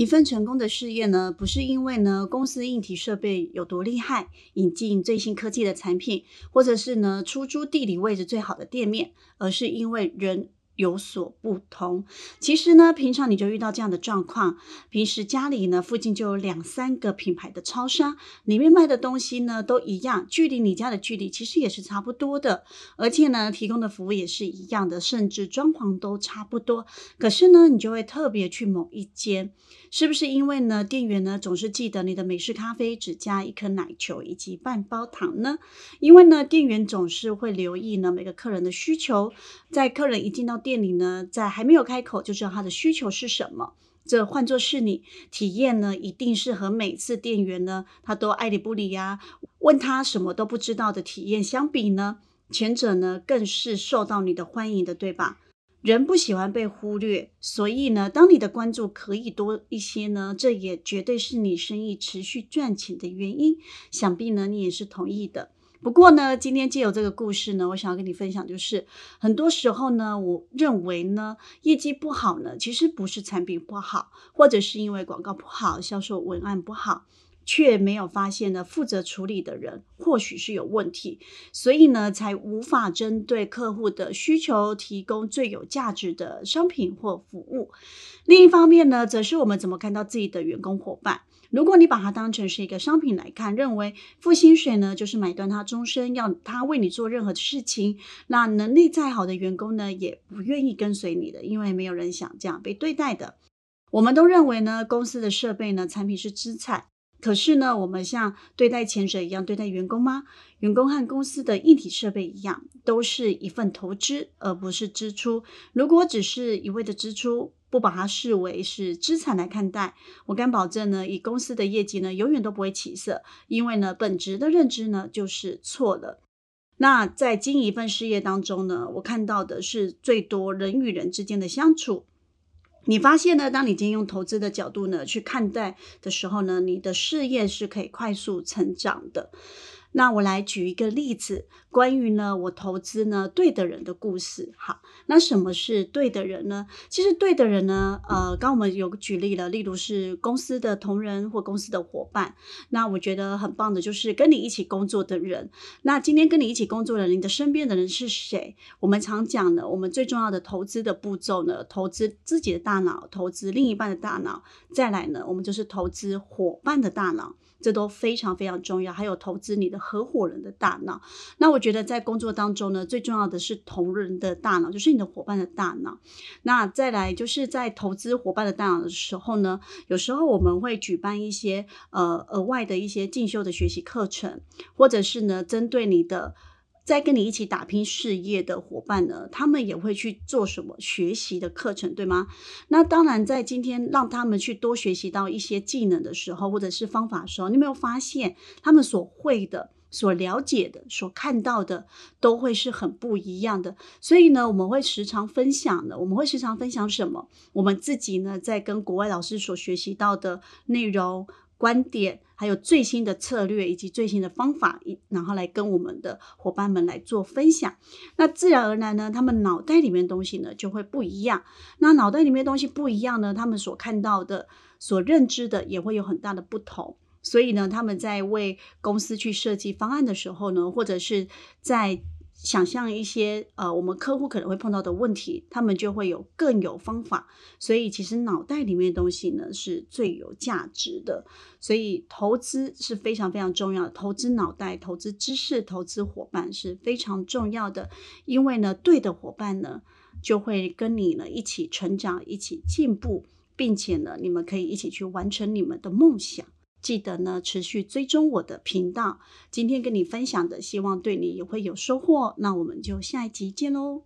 一份成功的事业呢，不是因为呢公司硬体设备有多厉害，引进最新科技的产品，或者是呢出租地理位置最好的店面，而是因为人。有所不同。其实呢，平常你就遇到这样的状况。平时家里呢，附近就有两三个品牌的超商，里面卖的东西呢都一样，距离你家的距离其实也是差不多的，而且呢，提供的服务也是一样的，甚至装潢都差不多。可是呢，你就会特别去某一间，是不是因为呢，店员呢总是记得你的美式咖啡只加一颗奶球以及半包糖呢？因为呢，店员总是会留意呢每个客人的需求，在客人一进到店。店里呢，在还没有开口就知道他的需求是什么。这换作是你体验呢，一定是和每次店员呢他都爱理不理呀，问他什么都不知道的体验相比呢，前者呢更是受到你的欢迎的，对吧？人不喜欢被忽略，所以呢，当你的关注可以多一些呢，这也绝对是你生意持续赚钱的原因。想必呢，你也是同意的。不过呢，今天借由这个故事呢，我想要跟你分享，就是很多时候呢，我认为呢，业绩不好呢，其实不是产品不好，或者是因为广告不好、销售文案不好，却没有发现呢，负责处理的人或许是有问题，所以呢，才无法针对客户的需求提供最有价值的商品或服务。另一方面呢，则是我们怎么看到自己的员工伙伴。如果你把它当成是一个商品来看，认为付薪水呢就是买断他终身，要他为你做任何的事情，那能力再好的员工呢也不愿意跟随你的，因为没有人想这样被对待的。我们都认为呢，公司的设备呢产品是资产，可是呢，我们像对待前者一样对待员工吗？员工和公司的硬体设备一样，都是一份投资，而不是支出。如果只是一味的支出，不把它视为是资产来看待，我敢保证呢，以公司的业绩呢，永远都不会起色，因为呢，本质的认知呢就是错了。那在经营一份事业当中呢，我看到的是最多人与人之间的相处。你发现呢，当你今天用投资的角度呢去看待的时候呢，你的事业是可以快速成长的。那我来举一个例子，关于呢我投资呢对的人的故事。好，那什么是对的人呢？其实对的人呢，呃，刚我们有举例了，例如是公司的同仁或公司的伙伴。那我觉得很棒的就是跟你一起工作的人。那今天跟你一起工作的人，你的身边的人是谁？我们常讲的，我们最重要的投资的步骤呢，投资自己的大脑，投资另一半的大脑，再来呢，我们就是投资伙伴的大脑。这都非常非常重要，还有投资你的合伙人的大脑。那我觉得在工作当中呢，最重要的是同仁的大脑，就是你的伙伴的大脑。那再来就是在投资伙伴的大脑的时候呢，有时候我们会举办一些呃额外的一些进修的学习课程，或者是呢针对你的。在跟你一起打拼事业的伙伴呢，他们也会去做什么学习的课程，对吗？那当然，在今天让他们去多学习到一些技能的时候，或者是方法的时候，你有没有发现他们所会的、所了解的、所看到的，都会是很不一样的。所以呢，我们会时常分享的，我们会时常分享什么？我们自己呢，在跟国外老师所学习到的内容。观点，还有最新的策略以及最新的方法，一然后来跟我们的伙伴们来做分享。那自然而然呢，他们脑袋里面东西呢就会不一样。那脑袋里面东西不一样呢，他们所看到的、所认知的也会有很大的不同。所以呢，他们在为公司去设计方案的时候呢，或者是在想象一些呃，我们客户可能会碰到的问题，他们就会有更有方法。所以其实脑袋里面的东西呢是最有价值的。所以投资是非常非常重要的，投资脑袋、投资知识、投资伙伴是非常重要的。因为呢，对的伙伴呢就会跟你呢一起成长、一起进步，并且呢，你们可以一起去完成你们的梦想。记得呢，持续追踪我的频道。今天跟你分享的，希望对你也会有收获。那我们就下一集见喽。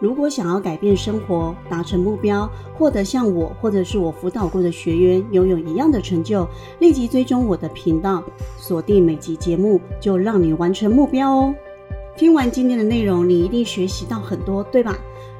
如果想要改变生活、达成目标、获得像我或者是我辅导过的学员拥有一样的成就，立即追踪我的频道，锁定每集节目，就让你完成目标哦。听完今天的内容，你一定学习到很多，对吧？